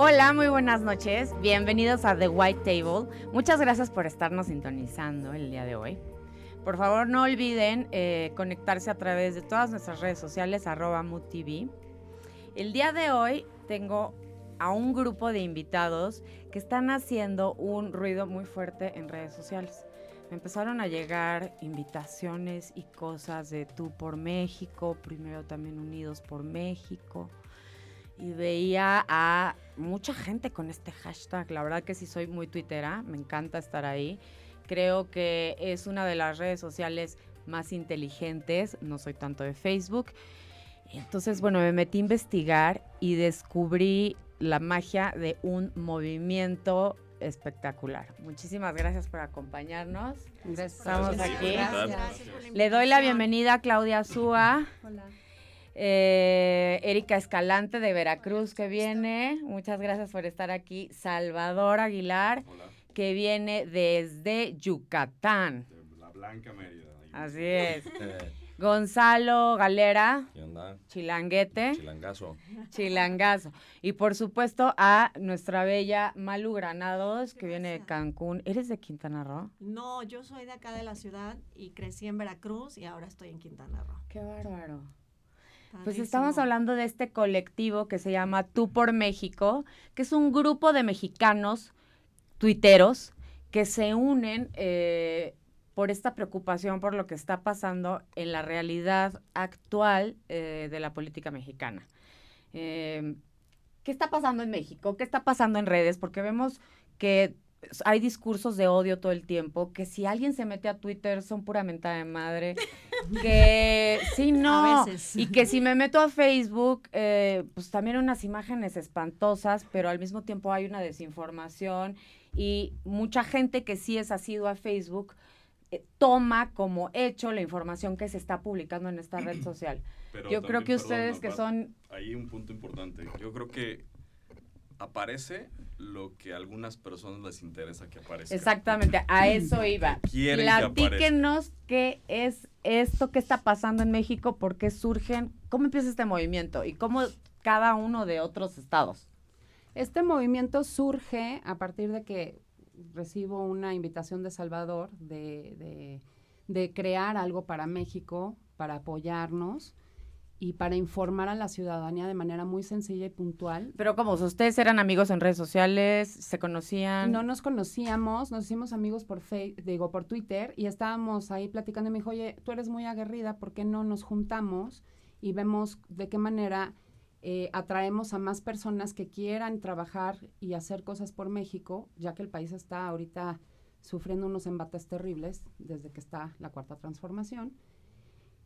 Hola, muy buenas noches. Bienvenidos a The White Table. Muchas gracias por estarnos sintonizando el día de hoy. Por favor, no olviden eh, conectarse a través de todas nuestras redes sociales, arroba MUTV. El día de hoy tengo a un grupo de invitados que están haciendo un ruido muy fuerte en redes sociales. Me empezaron a llegar invitaciones y cosas de Tú por México, primero también Unidos por México y veía a mucha gente con este hashtag. La verdad que sí soy muy twittera, me encanta estar ahí. Creo que es una de las redes sociales más inteligentes, no soy tanto de Facebook. Entonces, bueno, me metí a investigar y descubrí la magia de un movimiento espectacular. Muchísimas gracias por acompañarnos. Estamos aquí. Le doy la bienvenida a Claudia Zúa. Hola. Eh, Erika Escalante de Veracruz que viene. Muchas gracias por estar aquí. Salvador Aguilar que viene desde Yucatán. la Blanca Mérida. Así es. Gonzalo Galera. ¿Qué onda? Chilanguete. Chilangazo. Chilangazo. Y por supuesto a nuestra bella Malu Granados, que viene de Cancún. ¿Eres de Quintana Roo? No, yo soy de acá de la ciudad y crecí en Veracruz y ahora estoy en Quintana Roo. Qué bárbaro. Pues estamos hablando de este colectivo que se llama Tú por México, que es un grupo de mexicanos tuiteros que se unen eh, por esta preocupación por lo que está pasando en la realidad actual eh, de la política mexicana. Eh, ¿Qué está pasando en México? ¿Qué está pasando en redes? Porque vemos que hay discursos de odio todo el tiempo, que si alguien se mete a Twitter son pura mentada de madre, que sí, no, y que si me meto a Facebook, eh, pues también unas imágenes espantosas, pero al mismo tiempo hay una desinformación y mucha gente que sí es asido a Facebook eh, toma como hecho la información que se está publicando en esta red social. Yo creo que ustedes que son... Hay un punto importante. Yo creo que aparece lo que a algunas personas les interesa que aparezca. Exactamente, a eso iba. Quieren Platíquenos qué es esto que está pasando en México, por qué surgen, cómo empieza este movimiento y cómo cada uno de otros estados. Este movimiento surge a partir de que recibo una invitación de Salvador de, de, de crear algo para México, para apoyarnos y para informar a la ciudadanía de manera muy sencilla y puntual. Pero como ustedes eran amigos en redes sociales, se conocían. No nos conocíamos, nos hicimos amigos por Facebook, digo por Twitter y estábamos ahí platicando y me dijo, "Oye, tú eres muy aguerrida, ¿por qué no nos juntamos y vemos de qué manera eh, atraemos a más personas que quieran trabajar y hacer cosas por México, ya que el país está ahorita sufriendo unos embates terribles desde que está la cuarta transformación?"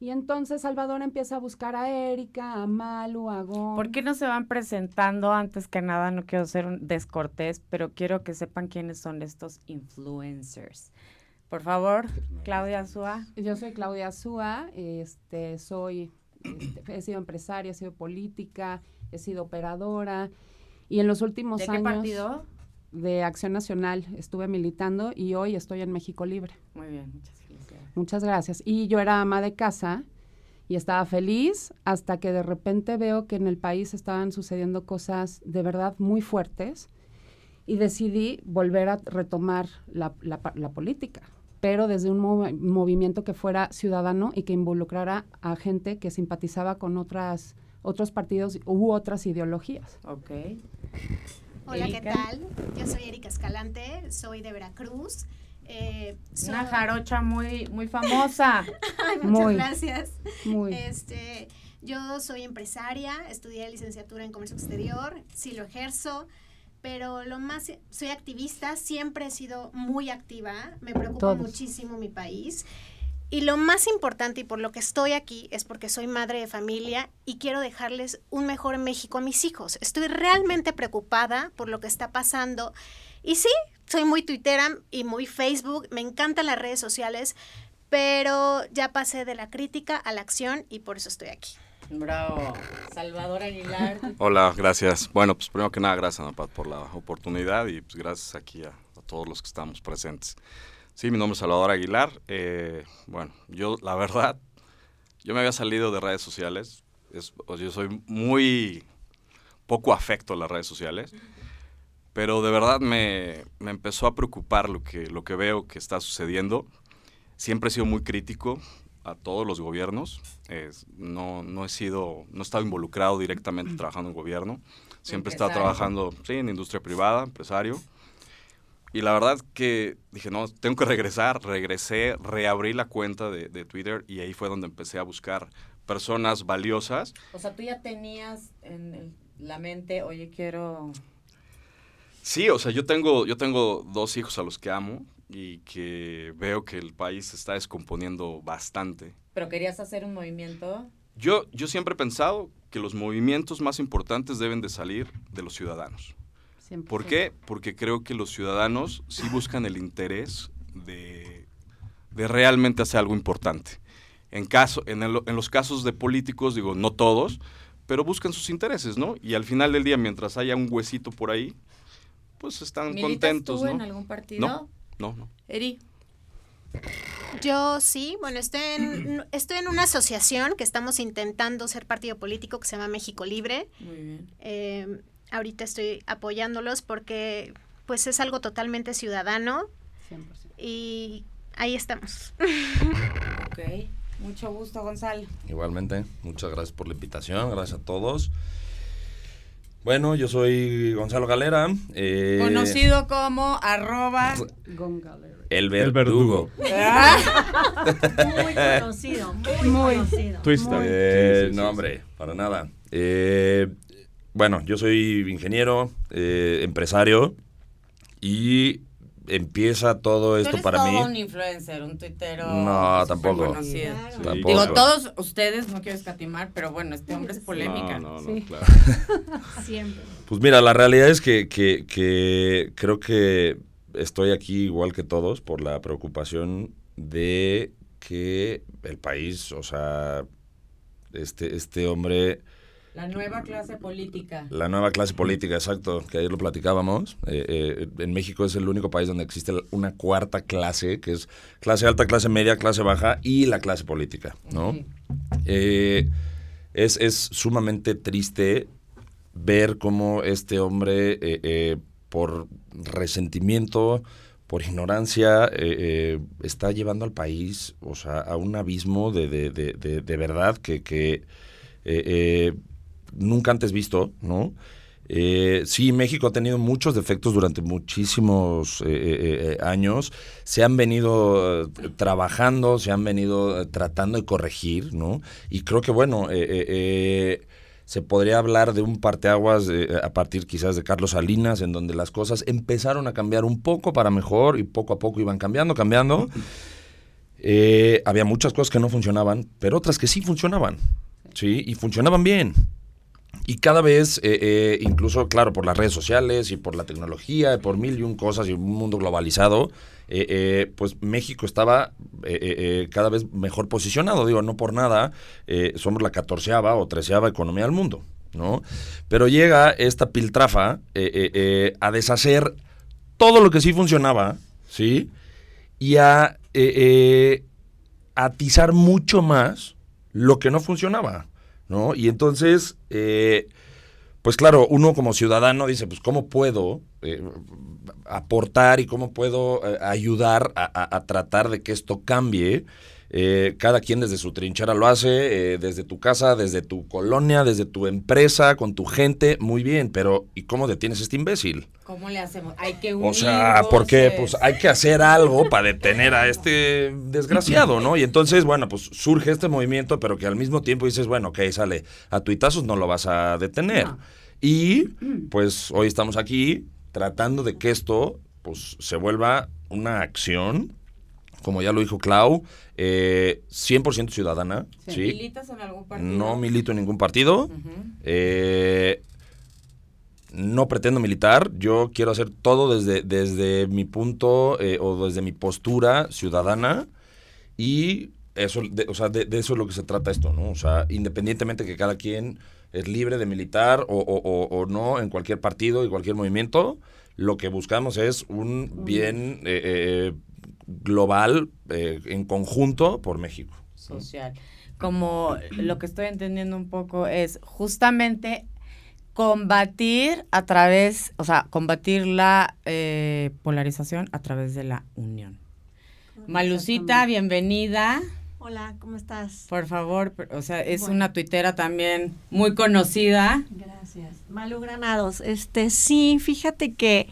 Y entonces Salvador empieza a buscar a Erika, a Malu, a Gon. ¿Por qué no se van presentando antes que nada? No quiero ser un descortés, pero quiero que sepan quiénes son estos influencers. Por favor, Claudia Azúa. Yo soy Claudia Azúa, este, soy, este, he sido empresaria, he sido política, he sido operadora y en los últimos ¿De años... qué partido? De Acción Nacional estuve militando y hoy estoy en México Libre. Muy bien, muchas gracias. Muchas gracias. Y yo era ama de casa y estaba feliz hasta que de repente veo que en el país estaban sucediendo cosas de verdad muy fuertes y decidí volver a retomar la, política, pero desde un movimiento que fuera ciudadano y que involucrara a gente que simpatizaba con otras, otros partidos u otras ideologías. Ok. Hola, ¿qué tal? Yo soy Erika Escalante, soy de Veracruz. Eh, Una jarocha muy, muy famosa. muchas gracias. Este, yo soy empresaria, estudié licenciatura en comercio exterior, sí lo ejerzo, pero lo más, soy activista, siempre he sido muy activa, me preocupa muchísimo mi país. Y lo más importante y por lo que estoy aquí es porque soy madre de familia y quiero dejarles un mejor México a mis hijos. Estoy realmente preocupada por lo que está pasando. Y sí, soy muy Twittera y muy Facebook, me encantan las redes sociales, pero ya pasé de la crítica a la acción y por eso estoy aquí. Bravo. Salvador Aguilar. Hola, gracias. Bueno, pues primero que nada, gracias, Anapat, por la oportunidad y pues gracias aquí a, todos los que estamos presentes. Sí, mi nombre es Salvador Aguilar. Eh, bueno, yo, la verdad, yo me había salido de redes sociales. Es, yo soy muy poco afecto a las redes sociales, pero de verdad me, me, empezó a preocupar lo que, lo que veo que está sucediendo. Siempre he sido muy crítico a todos los gobiernos. no, no he sido, no he estado involucrado directamente trabajando en gobierno. Siempre he estado trabajando sí, en industria privada, empresario. Y la verdad que dije, no, tengo que regresar. Regresé, reabrí la cuenta de, de Twitter y ahí fue donde empecé a buscar personas valiosas. O sea, tú ya tenías en la mente, oye, quiero... Sí, o sea, yo tengo, yo tengo dos hijos a los que amo y que veo que el país se está descomponiendo bastante. ¿Pero querías hacer un movimiento? Yo, yo siempre he pensado que los movimientos más importantes deben de salir de los ciudadanos. ¿Por qué? Porque creo que los ciudadanos sí buscan el interés de, de realmente hacer algo importante. En, caso, en, en los casos de políticos, digo, no todos, pero buscan sus intereses, ¿no? Y al final del día, mientras haya un huesito por ahí, pues están contentos, tú en algún partido? No, no, no. Eri. Yo sí, bueno, estoy en, estoy en una asociación que estamos intentando ser partido político que se llama México Libre. Muy bien. Eh, ahorita estoy apoyándolos porque pues es algo totalmente ciudadano. 100%. Y ahí estamos. ok. Mucho gusto, Gonzalo. Igualmente, muchas gracias por la invitación, gracias a todos. Bueno, yo soy Gonzalo Galera. Eh, Conocido como arroba El verdugo. muy conocido, muy, conocido. Eh, no, hombre, para nada. Eh, bueno, yo soy ingeniero, empresario y empieza todo esto para todo mí. un influencer, un tuitero. No, tampoco. Digo, todos ustedes, no quiero escatimar, pero bueno, este hombre es polémica. No, no, no claro. Siempre. Pues mira, la realidad es que, que, que creo que estoy aquí igual que todos por la preocupación de que el país, o sea, este, este hombre la nueva clase política. La nueva clase política, exacto, que ayer lo platicábamos. Eh, eh, en México es el único país donde existe una cuarta clase, que es clase alta, clase media, clase baja y la clase política, ¿no? Eh, es, es, sumamente triste ver cómo este hombre, por resentimiento, por ignorancia, está llevando al país, o sea, a un abismo de, de, de, de verdad que... que nunca antes visto, ¿no? Eh, sí, México ha tenido muchos defectos durante muchísimos eh, eh, años. Se han venido trabajando, se han venido tratando de corregir, ¿no? Y creo que, bueno, se podría hablar de un parteaguas a partir quizás de Carlos Salinas, en donde las cosas empezaron a cambiar un poco para mejor y poco a poco iban cambiando, cambiando. había muchas cosas que no funcionaban, pero otras que sí funcionaban, ¿sí? Y funcionaban bien. Y cada vez, eh, eh, incluso, claro, por las redes sociales y por la tecnología, por mil y un cosas y un mundo globalizado, eh, pues México estaba cada vez mejor posicionado. Digo, no por nada, somos la catorceava o treceava economía del mundo, ¿no? Pero llega esta piltrafa a deshacer todo lo que sí funcionaba, ¿sí? Y a atizar mucho más lo que no funcionaba. ¿No? Y entonces, eh, pues claro, uno como ciudadano dice, pues ¿cómo puedo eh, aportar y cómo puedo eh, ayudar a, tratar de que esto cambie? Cada quien desde su trinchera lo hace, desde tu casa, desde tu colonia, desde tu empresa, con tu gente, muy bien, pero ¿y cómo detienes a este imbécil? ¿Cómo le hacemos? Hay que unir O sea, porque pues hay que hacer algo para detener a este desgraciado, ¿no? Y entonces, bueno, pues surge este movimiento, pero que al mismo tiempo dices, bueno, ok, sale, a tuitazos no lo vas a detener. Y pues hoy estamos aquí tratando de que esto pues se vuelva una acción, como ya lo dijo Clau, eh, 100% ciudadana. Sí. ¿Militas en algún partido? No milito en ningún partido. eh, no pretendo militar, yo quiero hacer todo desde, desde mi punto eh, o desde mi postura ciudadana y eso, de, o sea, de, eso es lo que se trata esto, ¿no? O sea, independientemente que cada quien es libre de militar o, o, no en cualquier partido y cualquier movimiento, lo que buscamos es un bien eh, eh, global en conjunto por México. Social. Como lo que estoy entendiendo un poco es justamente combatir a través, o sea, combatir la eh, polarización a través de la unión. Malucita, bienvenida. Hola, ¿cómo estás? Por favor, o sea, es una tuitera también muy conocida. Gracias. Malu Granados, este sí, fíjate que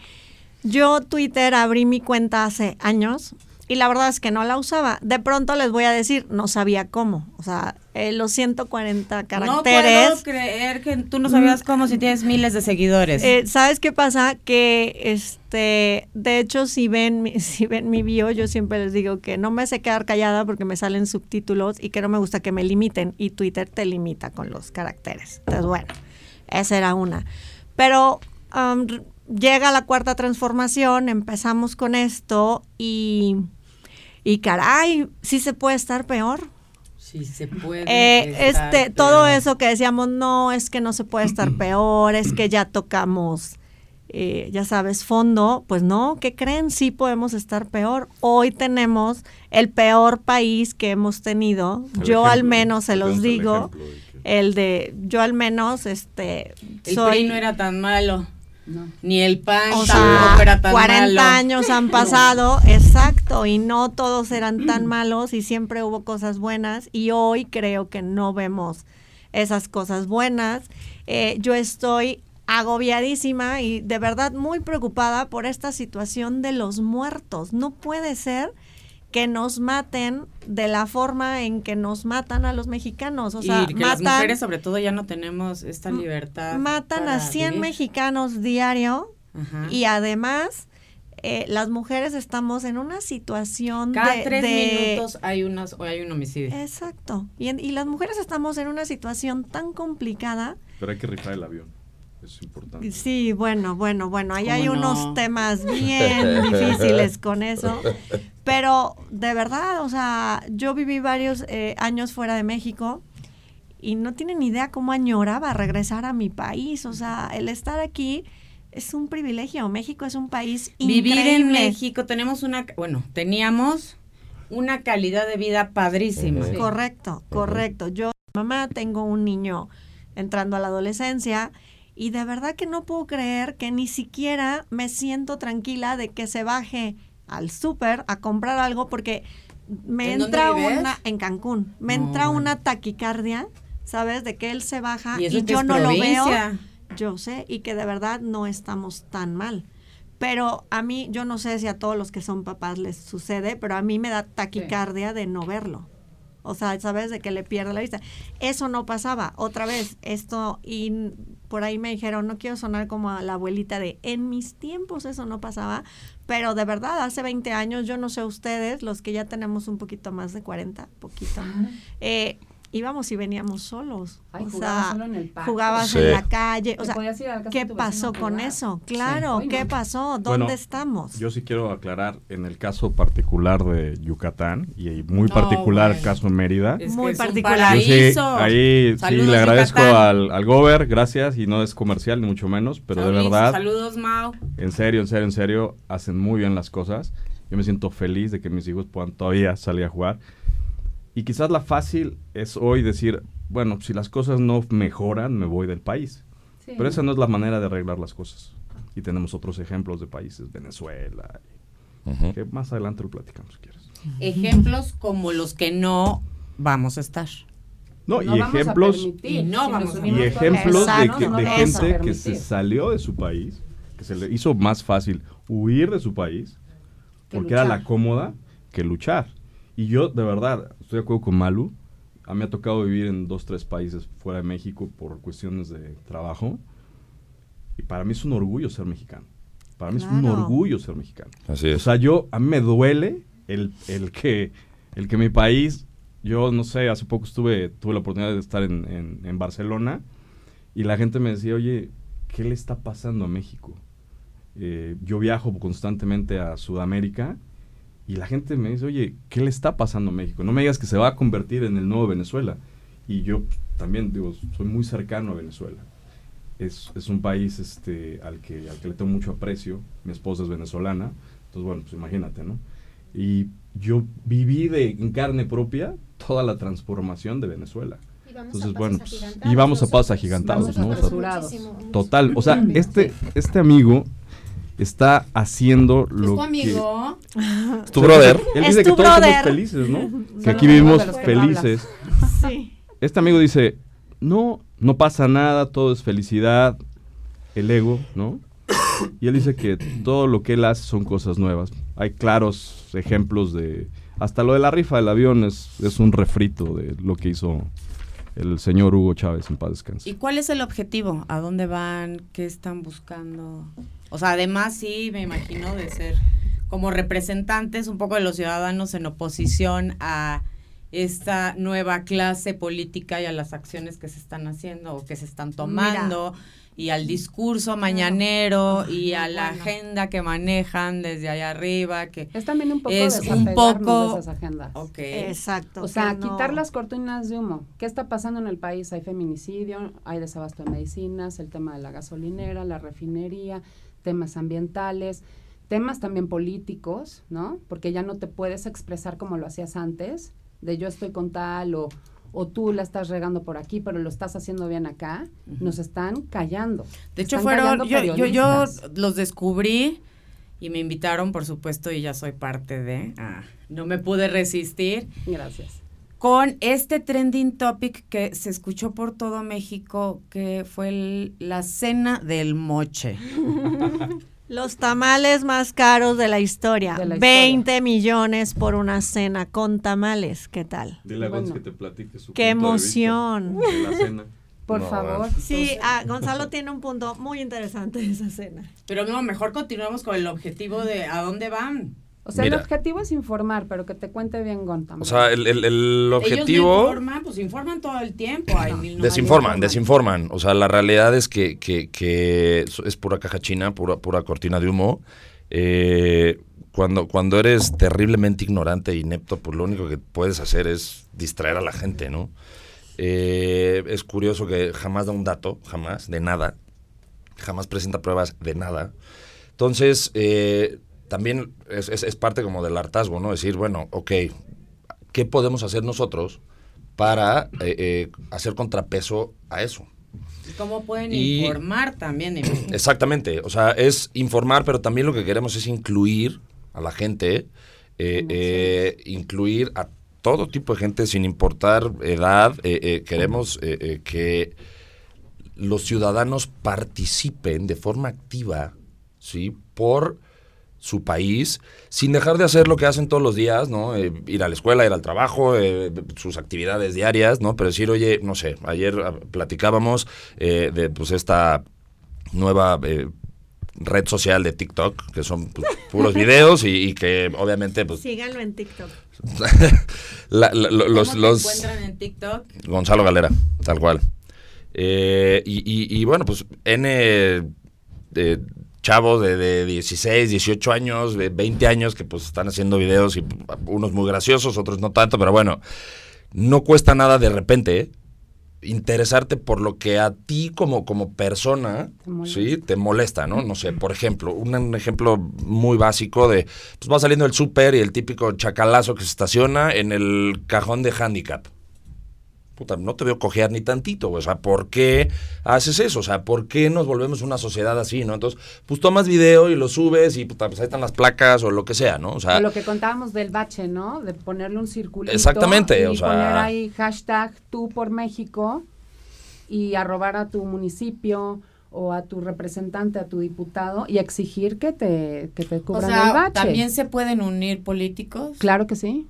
yo Twitter abrí mi cuenta hace años y la verdad es que no la usaba. De pronto les voy a decir, no sabía cómo. O sea, eh, los 140 caracteres. No puedo creer que tú no sabías cómo si tienes miles de seguidores. Eh, ¿Sabes qué pasa? Que, este, de hecho, si ven, si ven mi bio, yo siempre les digo que no me sé quedar callada porque me salen subtítulos y que no me gusta que me limiten. Y Twitter te limita con los caracteres. Entonces, bueno, esa era una. Pero um, llega la cuarta transformación, empezamos con esto y y caray, sí se puede estar peor. Sí se puede. Eh, este, todo eso que decíamos, no, es que no se puede estar peor, es que ya tocamos, eh, ya sabes, fondo. Pues no, ¿qué creen? Sí podemos estar peor. Hoy tenemos el peor país que hemos tenido. yo al menos se los digo. El de, yo al menos, este, el soy, no era tan malo. Ni el pan o sea, era tan 40 años han pasado, exacto, y no todos eran tan malos y siempre hubo cosas buenas y hoy creo que no vemos esas cosas buenas. Eh, yo estoy agobiadísima y de verdad muy preocupada por esta situación de los muertos. No puede ser que nos maten de la forma en que nos matan a los mexicanos. O sea, y que las mujeres sobre todo ya no tenemos esta libertad. Matan a 100 mexicanos diario y además eh, las mujeres estamos en una situación Cada de, tres minutos hay unas o hay un homicidio. Exacto. Y, y las mujeres estamos en una situación tan complicada. Pero hay que rifar el avión. Es importante. Sí, bueno, bueno, bueno, ahí hay unos temas bien difíciles con eso. Pero de verdad, o sea, yo viví varios eh, años fuera de México y no tienen idea cómo añoraba regresar a mi país. O sea, el estar aquí es un privilegio. México es un país increíble. Vivir en México, tenemos una, bueno, teníamos una calidad de vida padrísima. Correcto, correcto. Yo, mamá, tengo un niño entrando a la adolescencia y de verdad que no puedo creer que ni siquiera me siento tranquila de que se baje al súper a comprar algo porque me entra una en Cancún, me entra una taquicardia, ¿sabes? De que él se baja y, yo no lo veo. Yo sé y que de verdad no estamos tan mal. Pero a mí, yo no sé si a todos los que son papás les sucede, pero a mí me da taquicardia de no verlo. O sea, ¿sabes? De que le pierde la vista. Eso no pasaba. Otra vez, esto, y por ahí me dijeron, no quiero sonar como a la abuelita de, en mis tiempos eso no pasaba, pero de verdad, hace 20 años, yo no sé ustedes, los que ya tenemos un poquito más de 40, poquito, eh, íbamos y veníamos solos. o sea, en el jugabas en la calle. O sea, ¿qué pasó con eso? Claro, ¿qué pasó? ¿Dónde estamos? Yo sí quiero aclarar en el caso particular de Yucatán y muy particular el caso Mérida. muy particular. Sí, ahí sí le agradezco al, al Gober, gracias, y no es comercial ni mucho menos, pero de verdad. Saludos, Mau. En serio, en serio, en serio, hacen muy bien las cosas. Yo me siento feliz de que mis hijos puedan todavía salir a jugar y quizás la fácil es hoy decir, bueno, si las cosas no mejoran, me voy del país. Pero esa no es la manera de arreglar las cosas. Y tenemos otros ejemplos de países, Venezuela, que más adelante lo platicamos si quieres. Ejemplos como los que no vamos a estar. No, y ejemplos, y, no vamos y ejemplos de, de gente que se salió de su país, que se le hizo más fácil huir de su país, porque era la cómoda, que luchar. Y yo, de verdad, estoy de acuerdo con Malu. A mí me ha tocado vivir en dos, tres países fuera de México por cuestiones de trabajo. Y para mí es un orgullo ser mexicano. Para mí es un orgullo ser mexicano. Así es. O sea, yo, a mí me duele el, el, que, el que mi país, yo no sé, hace poco estuve, tuve la oportunidad de estar en, en Barcelona y la gente me decía, oye, ¿qué le está pasando a México? Eh, yo viajo constantemente a Sudamérica y la gente me dice, oye, ¿qué le está pasando a México? No me digas que se va a convertir en el nuevo Venezuela. Y yo pues, también digo, soy muy cercano a Venezuela. Es, es, un país este, al, que, al que le tengo mucho aprecio. Mi esposa es venezolana. Entonces, bueno, pues imagínate, ¿no? Y yo viví de, en carne propia toda la transformación de Venezuela. Entonces, bueno, pues, y vamos a pasos agigantados, ¿no? total, o sea, este, este amigo está haciendo lo ¿Es tu amigo? ¿Es tu brother? Él dice que todos somos felices, ¿no? que aquí vivimos felices. Sí. Este amigo dice, no, no pasa nada, todo es felicidad, el ego, ¿no? Y él dice que todo lo que él hace son cosas nuevas. Hay claros ejemplos de... Hasta lo de la rifa del avión es, es un refrito de lo que hizo el señor Hugo Chávez en paz descanse. ¿Y cuál es el objetivo? ¿A dónde van? ¿Qué están buscando? O sea, además sí, me imagino de ser como representantes un poco de los ciudadanos en oposición a esta nueva clase política y a las acciones que se están haciendo o que se están tomando y al discurso mañanero y a la agenda que manejan desde allá arriba que es también un poco es un poco de esas agendas. Okay. Exacto. O sea, quitar las cortinas de humo. ¿Qué está pasando en el país? Hay feminicidio, hay desabasto de medicinas, el tema de la gasolinera, la refinería, temas ambientales, temas también políticos, ¿no? Porque ya no te puedes expresar como lo hacías antes, de yo estoy con tal o, o tú la estás regando por aquí, pero lo estás haciendo bien acá, nos están callando. De hecho, fueron, yo, yo, yo, los descubrí y me invitaron, por supuesto, y ya soy parte de, ah, no me pude resistir. Gracias. Con este trending topic que se escuchó por todo México, que fue la cena del moche. Los tamales más caros de la historia. 20 millones por una cena con tamales. ¿Qué tal? Dile a que te platique su Qué emoción. De, la cena. Por favor. Sí, ah, Gonzalo tiene un punto muy interesante de esa cena. Pero no, mejor continuamos con el objetivo de a dónde van. O sea, el objetivo es informar, pero que te cuente bien Gonta. O sea, el, el, el objetivo... Ellos informan, pues informan todo el tiempo. desinforman, desinforman. O sea, la realidad es que, que, que es pura caja china, pura, pura cortina de humo. Eh, cuando, cuando eres terriblemente ignorante e inepto, pues lo único que puedes hacer es distraer a la gente, ¿no? Eh, es curioso que jamás da un dato, jamás, de nada. Jamás presenta pruebas de nada. Entonces, eh, también es, es, parte como del hartazgo, ¿no? Decir, bueno, ok, ¿qué podemos hacer nosotros para eh, eh, hacer contrapeso a eso? ¿Cómo pueden informar también? Exactamente, o sea, es informar, pero también lo que queremos es incluir a la gente, eh, incluir a todo tipo de gente sin importar edad. queremos que los ciudadanos participen de forma activa, ¿sí? Por su país, sin dejar de hacer lo que hacen todos los días, ¿no? Eh, ir a la escuela, ir al trabajo, eh, sus actividades diarias, ¿no? Pero decir, oye, no sé, ayer ah, platicábamos eh, de pues esta nueva red social de TikTok, que son pues, puros videos y, que obviamente pues... Síganlo en TikTok. los, los, encuentran en TikTok? Gonzalo Galera, tal cual. y, y, bueno, pues N chavos de, de, 16, 18 años, de 20 años que pues están haciendo videos y unos muy graciosos, otros no tanto, pero bueno, no cuesta nada de repente interesarte por lo que a ti como, como persona te ¿sí? te molesta, ¿no? No sé, por ejemplo, un, ejemplo muy básico de, pues va saliendo el súper y el típico chacalazo que se estaciona en el cajón de handicap no te veo cojear ni tantito, o sea, ¿por qué haces eso? O sea, ¿por qué nos volvemos una sociedad así, no? Entonces, pues tomas video y lo subes y pues ahí están las placas o lo que sea, ¿no? O sea, lo que contábamos del bache, ¿no? De ponerle un circulito. Exactamente, y o sea, poner ahí hashtag tú por México y arrobar a tu municipio o a tu representante, a tu diputado y exigir que te, que te cubran el bache. ¿También se pueden unir políticos? Claro que sí.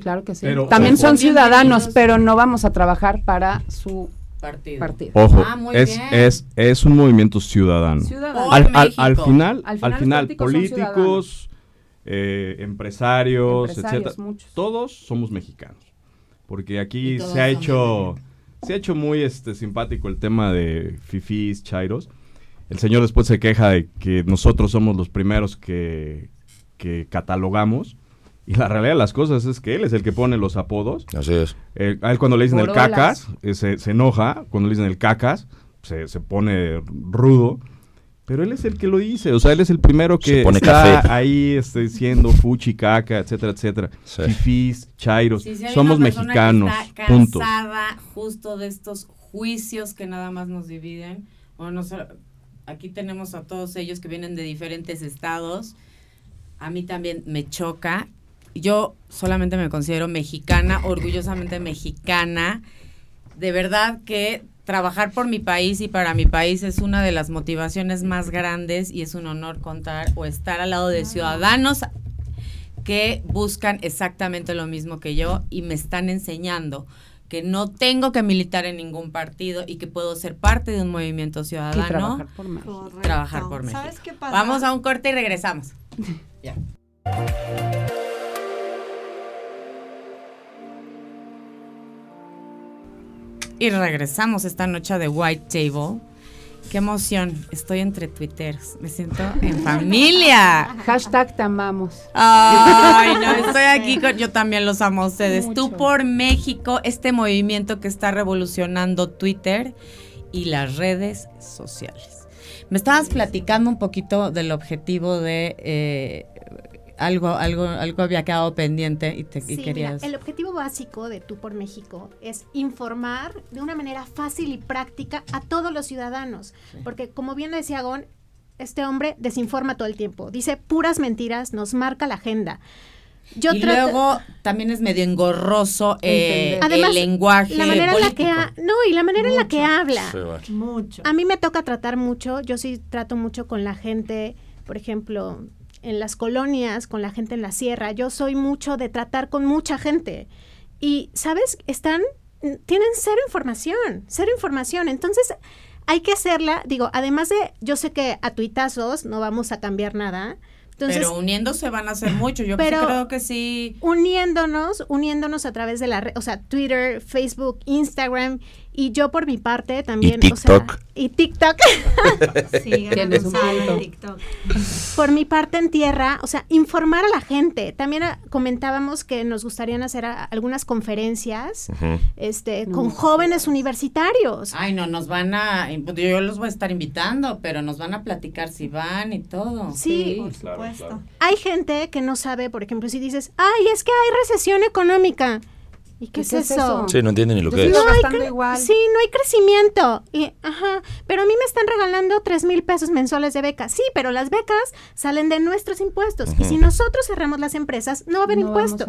Claro que sí. También son ciudadanos, pero no vamos a trabajar para su partido. Ojo, ah, es, es, es, un movimiento ciudadano. Al, al, final, al final, políticos, eh, empresarios, etcétera, todos somos mexicanos. Porque aquí se ha hecho se ha hecho muy este simpático el tema de fifis, chairos. El señor después se queja de que nosotros somos los primeros que, que catalogamos y la realidad de las cosas es que él es el que pone los apodos. Así es. Eh, a él cuando le dicen el cacas, eh, se, enoja. Cuando le dicen el cacas, se, se pone rudo. Pero él es el que lo dice, o sea, él es el primero que está ahí este, diciendo fuchi, caca, etcétera, etcétera. Fifís, chairos, somos mexicanos. Que está cansada justo de estos juicios que nada más nos dividen. Bueno, aquí tenemos a todos ellos que vienen de diferentes estados. A mí también me choca. Yo solamente me considero mexicana, orgullosamente mexicana. De verdad que trabajar por mi país y para mi país es una de las motivaciones más grandes y es un honor contar o estar al lado de ciudadanos que buscan exactamente lo mismo que yo y me están enseñando que no tengo que militar en ningún partido y que puedo ser parte de un movimiento ciudadano. Y trabajar por México. Trabajar por México. ¿Sabes qué pasa? Vamos a un corte y regresamos. ya. Y regresamos esta noche de White Table. Qué emoción. Estoy entre twitters. Me siento en familia. Hashtag te amamos. Ay, no, estoy aquí con. Yo también los amo a ustedes. Tú por México, este movimiento que está revolucionando Twitter y las redes sociales. Me estabas platicando un poquito del objetivo de eh, algo, algo, algo había quedado pendiente y te querías. el objetivo básico de Tú por México es informar de una manera fácil y práctica a todos los ciudadanos. Porque como bien decía Gon, este hombre desinforma todo el tiempo. Dice puras mentiras, nos marca la agenda. Yo y luego también es medio engorroso eh, el lenguaje la manera en la que no y la manera en la que habla mucho a mí me toca tratar mucho yo sí trato mucho con la gente por ejemplo en las colonias, con la gente en la sierra. Yo soy mucho de tratar con mucha gente. Y, ¿sabes? Están, tienen cero información, cero información. Entonces, hay que hacerla, digo, además de, yo sé que a tuitazos no vamos a cambiar nada, pero uniéndose van a hacer mucho. Yo creo que sí. Uniéndonos, uniéndonos a través de la red, o sea, Twitter, Facebook, Instagram y yo por mi parte también, y TikTok. y TikTok. sí, Tienes un TikTok. Por mi parte en tierra, o sea, informar a la gente. También ah, comentábamos que nos gustaría hacer algunas conferencias este con jóvenes universitarios. Ay, no, nos van a yo los voy a estar invitando, pero nos van a platicar si van y todo. Sí, por supuesto. Hay gente que no sabe, por ejemplo, si dices, "Ay, es que hay recesión económica." ¿Y qué, es, eso? Sí, no entienden ni lo que es. No hay Sí, no hay crecimiento. Y, ajá, pero a mí me están regalando tres mil pesos mensuales de becas. Sí, pero las becas salen de nuestros impuestos. Y si nosotros cerramos las empresas, no va a haber impuestos.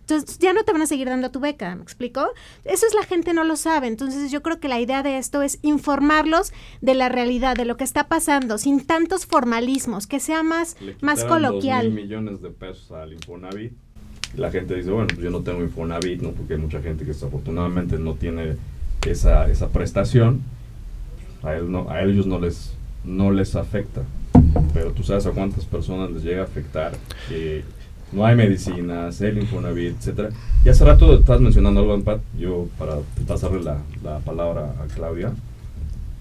Entonces ya no te van a seguir dando tu beca, ¿me explico? Eso es la gente no lo sabe. Entonces yo creo que la idea de esto es informarlos de la realidad, de lo que está pasando, sin tantos formalismos, que sea más, más coloquial. mil millones de pesos al Infonavit la gente dice, bueno, pues yo no tengo Infonavit, ¿no? Porque hay mucha gente que desafortunadamente no tiene esa, esa prestación. A, él no, a ellos no les, no les afecta. Pero tú sabes a cuántas personas les llega a afectar que no hay medicinas, el Infonavit, etcétera. Y hace rato estás mencionando algo, Pat, yo para pasarle la, la palabra a Claudia.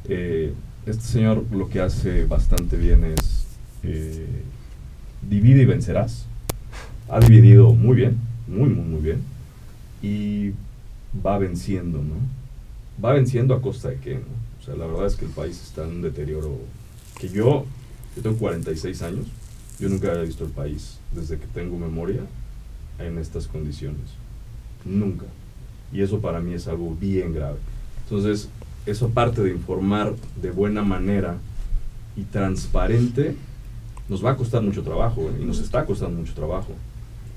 Eh, este señor lo que hace bastante bien es eh, divide y vencerás ha dividido muy bien, muy, muy, muy bien, y va venciendo, ¿no? Va venciendo a costa de qué, ¿no? O sea, la verdad es que el país está en un deterioro que yo, yo tengo 46 años, yo nunca había visto el país desde que tengo memoria en estas condiciones. Nunca. Y eso para mí es algo bien grave. Entonces, eso aparte de informar de buena manera y transparente, nos va a costar mucho trabajo, ¿eh? y nos está costando mucho trabajo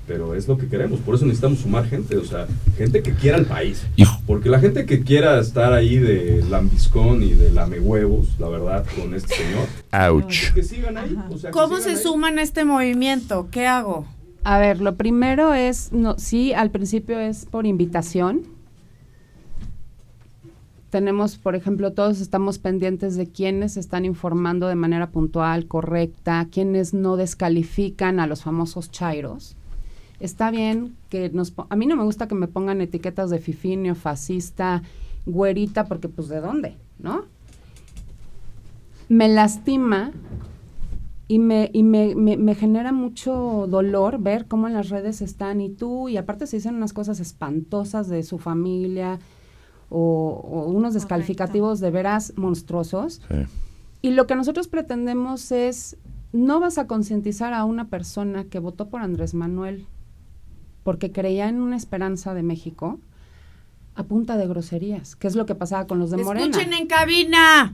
pero es lo que queremos. Por eso necesitamos sumar gente, o sea, gente que quiera el país. Porque la gente que quiera estar ahí de lambiscón y de lame huevos, la verdad, con este señor. Ouch. Que sigan ahí. ¿Cómo se suman a este movimiento? ¿Qué hago? A ver, lo primero es, no, sí, al principio es por invitación. Tenemos, por ejemplo, todos estamos pendientes de quienes están informando de manera puntual, correcta, quienes no descalifican a los famosos chairos está bien que nos... A mí no me gusta que me pongan etiquetas de fifinio, fascista, güerita, porque pues de dónde, ¿no? Me lastima y, me, y me, me, genera mucho dolor ver cómo en las redes están y tú, y aparte se dicen unas cosas espantosas de su familia o, unos descalificativos de veras monstruosos. Y lo que nosotros pretendemos es, no vas a concientizar a una persona que votó por Andrés Manuel porque creía en una esperanza de México a punta de groserías, que es lo que pasaba con los de Morena. Escuchen en cabina.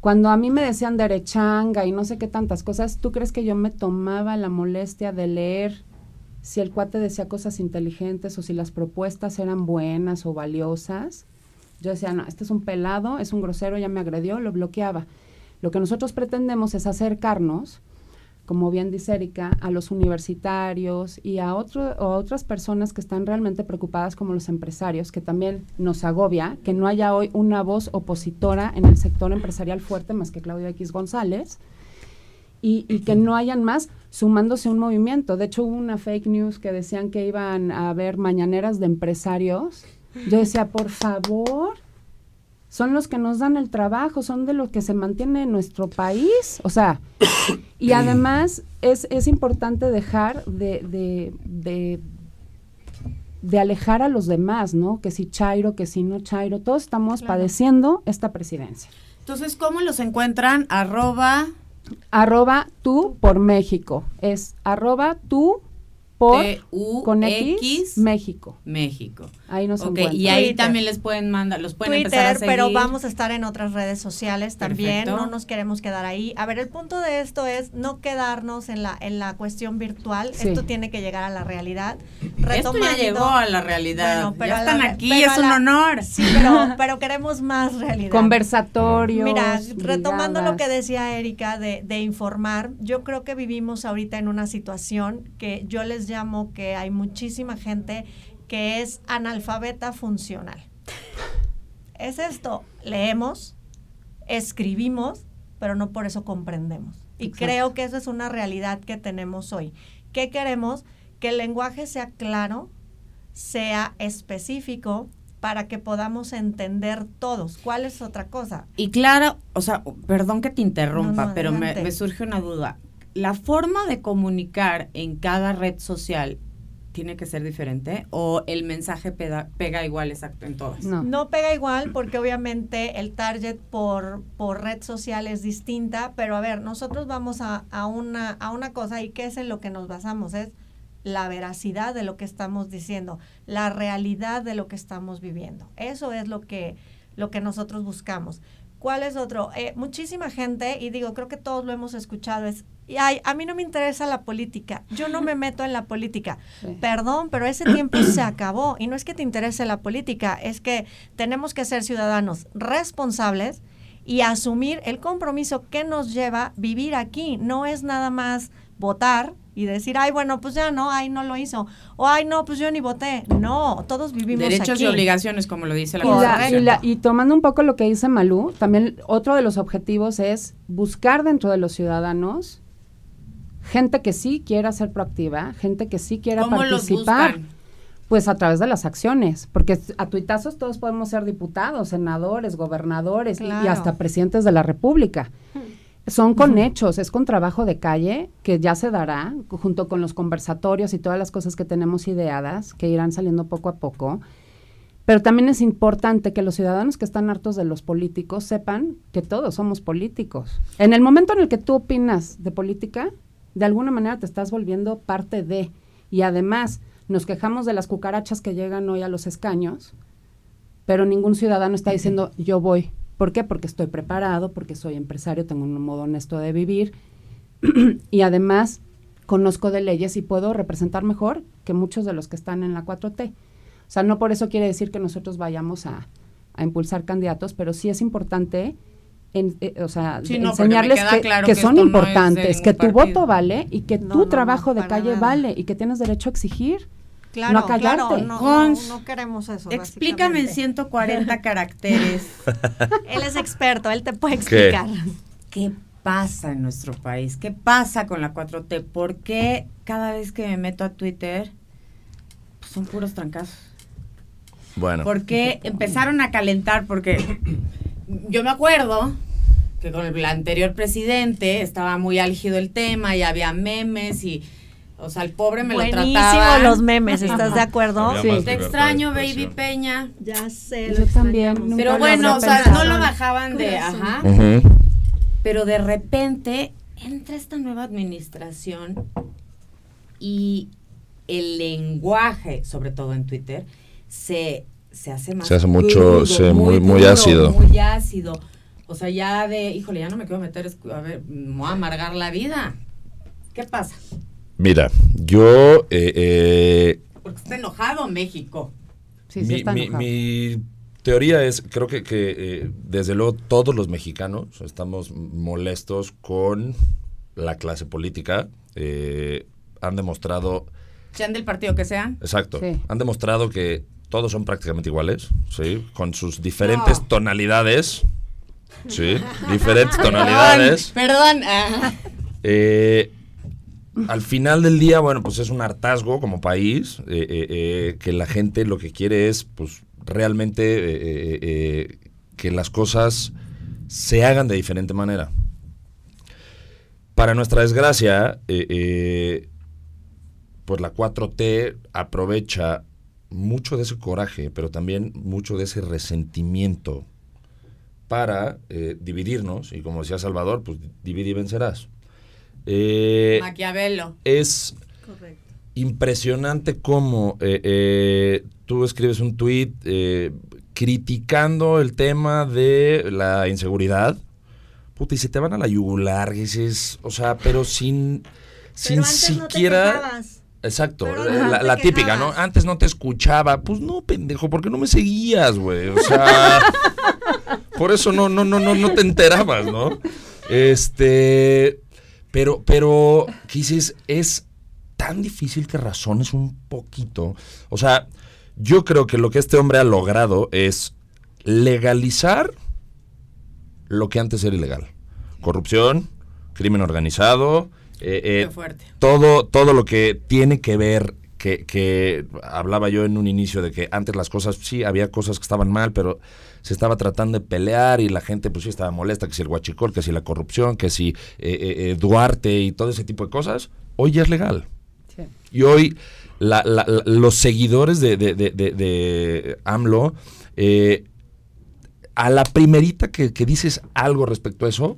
Cuando a mí me decían derechanga y no sé qué tantas cosas, ¿tú crees que yo me tomaba la molestia de leer si el cuate decía cosas inteligentes o si las propuestas eran buenas o valiosas? Yo decía, no, este es un pelado, es un grosero, ya me agredió, lo bloqueaba. Lo que nosotros pretendemos es acercarnos como bien dice Erika, a los universitarios y a, otro, otras personas que están realmente preocupadas como los empresarios, que también nos agobia que no haya hoy una voz opositora en el sector empresarial fuerte más que Claudio X González y, y que no hayan más sumándose a un movimiento. De hecho, hubo una fake news que decían que iban a haber mañaneras de empresarios. Yo decía, por favor, son los que nos dan el trabajo, son de los que se mantiene nuestro país. O sea, y además es, es importante dejar de, de, de, de, alejar a los demás, ¿no? Que si Chairo, que si no Chairo, todos estamos padeciendo esta presidencia. Entonces, ¿cómo los encuentran? Arroba. Arroba tú por México. Es arroba tú con X, México. México. Ahí nos okay, Y ahí también les pueden mandar, los pueden Twitter, empezar a seguir. pero vamos a estar en otras redes sociales también, no nos queremos quedar ahí. A ver, el punto de esto es no quedarnos en la en la cuestión virtual, esto tiene que llegar a la realidad. Retomando, esto ya llegó a la realidad, pero ya están aquí, es un honor. Sí, pero, pero queremos más realidad. Conversatorios. Mira, retomando lo que decía Erika de, de informar, yo creo que vivimos ahorita en una situación que yo les llamo que hay muchísima gente que es analfabeta funcional. Es esto, leemos, escribimos, pero no por eso comprendemos. Y creo que eso es una realidad que tenemos hoy. ¿Qué queremos? Que el lenguaje sea claro, sea específico, para que podamos entender todos. ¿Cuál es otra cosa? Y claro, o sea, perdón que te interrumpa, pero me, me, surge una duda. La forma de comunicar en cada red social tiene que ser diferente o el mensaje pega igual exacto en todas? No. no pega igual porque obviamente el target por, por red social es distinta, pero a ver, nosotros vamos a, a, una, a una cosa y qué es en lo que nos basamos, es la veracidad de lo que estamos diciendo, la realidad de lo que estamos viviendo. Eso es lo que, lo que nosotros buscamos. ¿Cuál es otro? Eh, muchísima gente, y digo, creo que todos lo hemos escuchado, es, y ay, a mí no me interesa la política, yo no me meto en la política. Perdón, pero ese tiempo se acabó. Y no es que te interese la política, es que tenemos que ser ciudadanos responsables y asumir el compromiso que nos lleva vivir aquí. No es nada más votar y decir, ay, bueno, pues ya no, ay, no lo hizo. O, ay, no, pues yo ni voté. No, todos vivimos Derechos y obligaciones, como lo dice la Constitución. Y, y, tomando un poco lo que dice Malú, también otro de los objetivos es buscar dentro de los ciudadanos gente que sí quiera ser proactiva, gente que sí quiera participar. pues a través de las acciones, porque a tuitazos todos podemos ser diputados, senadores, gobernadores y, hasta presidentes de la República. Son con hechos, es con trabajo de calle que ya se dará, junto con los conversatorios y todas las cosas que tenemos ideadas, que irán saliendo poco a poco. Pero también es importante que los ciudadanos que están hartos de los políticos sepan que todos somos políticos. En el momento en el que tú opinas de política, de alguna manera te estás volviendo parte de. Y además, nos quejamos de las cucarachas que llegan hoy a los escaños, pero ningún ciudadano está diciendo yo voy. ¿Por qué? Porque estoy preparado, porque soy empresario, tengo un modo honesto de vivir y además conozco de leyes y puedo representar mejor que muchos de los que están en la 4T. O sea, no por eso quiere decir que nosotros vayamos a, a impulsar candidatos, pero sí es importante eh, o sea, enseñarles que, son importantes, que tu voto vale y que tu trabajo de calle vale y que tienes derecho a exigir. Claro, no callarte. no, queremos eso. Explícame en 140 caracteres. él es experto, él te puede explicar. ¿Qué? pasa en nuestro país? ¿Qué pasa con la 4T? ¿Por qué cada vez que me meto a Twitter pues, son puros trancazos? Bueno. ¿Por qué empezaron a calentar? Porque yo me acuerdo que con el anterior presidente estaba muy álgido el tema y había memes y o sea, el pobre me lo trataba. los memes, ¿estás de acuerdo? Sí. Te extraño, Baby Peña. Ya sé, yo también. Pero bueno, o sea, no lo bajaban de, ajá. pero de repente entra esta nueva administración y el lenguaje, sobre todo en Twitter, se, se hace más. Se hace mucho, muy, muy, ácido. Muy ácido. O sea, ya de, híjole, ya no me quiero meter, a ver, me voy a amargar la vida. ¿Qué pasa? Mira, yo... Eh, eh, Porque está enojado México. Sí, sí está enojado. mi teoría es, creo que, que eh, desde luego todos los mexicanos estamos molestos con la clase política. Eh, han demostrado... Sean del partido que sean. Exacto. Han demostrado que todos son prácticamente iguales, ¿sí? Con sus diferentes tonalidades. Sí, diferentes tonalidades. Perdón. Eh, al final del día, bueno, pues es un hartazgo como país, que la gente lo que quiere es, pues, realmente eh, eh, eh, que las cosas se hagan de diferente manera. Para nuestra desgracia, pues la 4T aprovecha mucho de ese coraje, pero también mucho de ese resentimiento para dividirnos, y como decía Salvador, pues divide y vencerás. Maquiavelo. Es impresionante cómo tú escribes un tweet eh, criticando el tema de la inseguridad, puta, y se te van a la yugular, dices, o sea, pero sin, sin siquiera... Exacto, eh, la, típica, ¿no? Antes no te escuchaba. Pues no, pendejo, porque no me seguías, güey. O sea, por eso no, no, no, no, no te enterabas, ¿no? Este, pero, pero, ¿qué dices? Es tan difícil que razones un poquito. O sea, yo creo que lo que este hombre ha logrado es legalizar lo que antes era ilegal. Corrupción, crimen organizado, eh, eh, todo, todo lo que tiene que ver, que, que, hablaba yo en un inicio de que antes las cosas, sí, había cosas que estaban mal, pero se estaba tratando de pelear y la gente pues sí estaba molesta, que si el guachicol, que si la corrupción, que si eh, Duarte y todo ese tipo de cosas, hoy ya es legal. Y hoy los seguidores de, AMLO, eh, a la primerita que, dices algo respecto a eso,